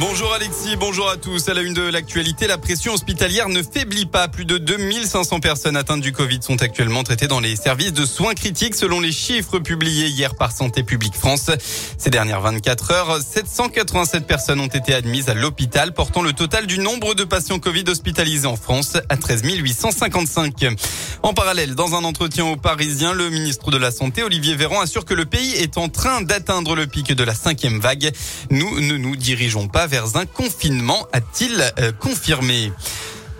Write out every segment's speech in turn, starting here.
Bonjour Alexis, bonjour à tous. À la une de l'actualité, la pression hospitalière ne faiblit pas. Plus de 2500 personnes atteintes du Covid sont actuellement traitées dans les services de soins critiques selon les chiffres publiés hier par Santé publique France. Ces dernières 24 heures, 787 personnes ont été admises à l'hôpital, portant le total du nombre de patients Covid hospitalisés en France à 13 855. En parallèle, dans un entretien aux Parisiens, le ministre de la Santé, Olivier Véran, assure que le pays est en train d'atteindre le pic de la cinquième vague. Nous ne nous dirigeons pas vers un confinement, a-t-il euh, confirmé.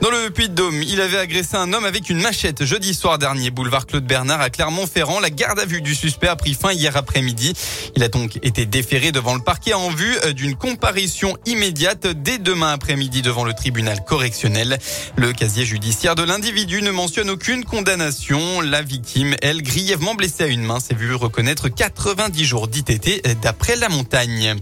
Dans le Puy-de-Dôme, il avait agressé un homme avec une machette jeudi soir dernier, boulevard Claude Bernard à Clermont-Ferrand. La garde à vue du suspect a pris fin hier après-midi. Il a donc été déféré devant le parquet en vue euh, d'une comparution immédiate dès demain après-midi devant le tribunal correctionnel. Le casier judiciaire de l'individu ne mentionne aucune condamnation. La victime, elle, grièvement blessée à une main, s'est vue reconnaître 90 jours d'ITT euh, d'après la montagne.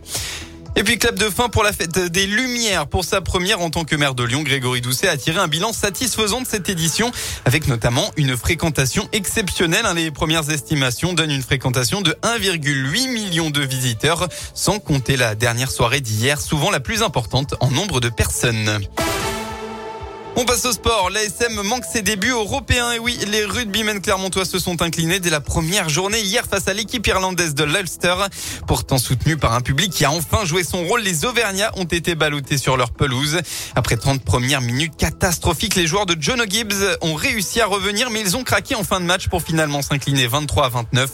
Et puis clap de fin pour la fête des Lumières. Pour sa première en tant que maire de Lyon, Grégory Doucet a tiré un bilan satisfaisant de cette édition, avec notamment une fréquentation exceptionnelle. Hein, les premières estimations donnent une fréquentation de 1,8 million de visiteurs, sans compter la dernière soirée d'hier, souvent la plus importante en nombre de personnes. On passe au sport. L'ASM manque ses débuts européens. Et oui, les rugbymen clermontois se sont inclinés dès la première journée hier face à l'équipe irlandaise de l'Ulster. Pourtant soutenu par un public qui a enfin joué son rôle, les Auvergnats ont été ballottés sur leur pelouse. Après 30 premières minutes catastrophiques, les joueurs de John Gibbs ont réussi à revenir, mais ils ont craqué en fin de match pour finalement s'incliner 23 à 29.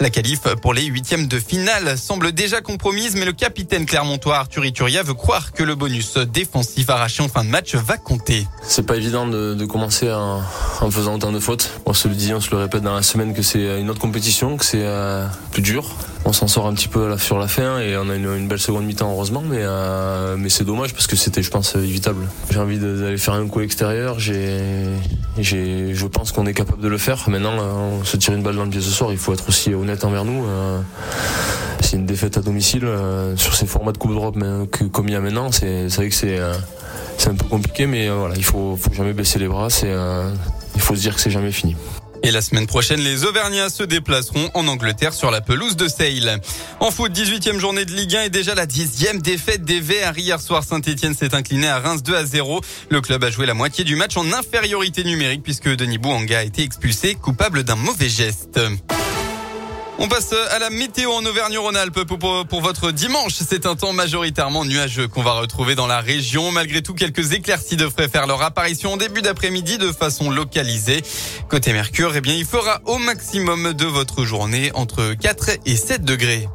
La qualif pour les huitièmes de finale semble déjà compromise, mais le capitaine clermontois Arthur Ituria veut croire que le bonus défensif arraché en fin de match va compter. C'est pas évident de, commencer en, faisant autant de fautes. On se le dit, on se le répète dans la semaine que c'est une autre compétition, que c'est euh, plus dur. On s'en sort un petit peu sur la fin et on a une, belle seconde mi-temps heureusement, mais, euh, mais c'est dommage parce que c'était, je pense, évitable. J'ai envie d'aller faire un coup extérieur. J'ai, je pense qu'on est capable de le faire. Maintenant, on se tire une balle dans le pied ce soir. Il faut être aussi honnête envers nous. Euh, c'est une défaite à domicile sur ces formats de Coupe d'Europe comme il y a maintenant. C'est, vrai que c'est c'est un peu compliqué, mais euh, voilà, il faut, faut jamais baisser les bras. Euh, il faut se dire que c'est jamais fini. Et la semaine prochaine, les Auvergnats se déplaceront en Angleterre sur la pelouse de Sale. En foot, 18e journée de Ligue 1 et déjà la dixième défaite des Verts. Hier soir, Saint-Etienne s'est incliné à Reims 2 à 0. Le club a joué la moitié du match en infériorité numérique puisque Denis Bouanga a été expulsé, coupable d'un mauvais geste. On passe à la météo en Auvergne-Rhône-Alpes pour, pour, votre dimanche. C'est un temps majoritairement nuageux qu'on va retrouver dans la région. Malgré tout, quelques éclaircies devraient faire leur apparition en début d'après-midi de façon localisée. Côté Mercure, eh bien, il fera au maximum de votre journée entre 4 et 7 degrés.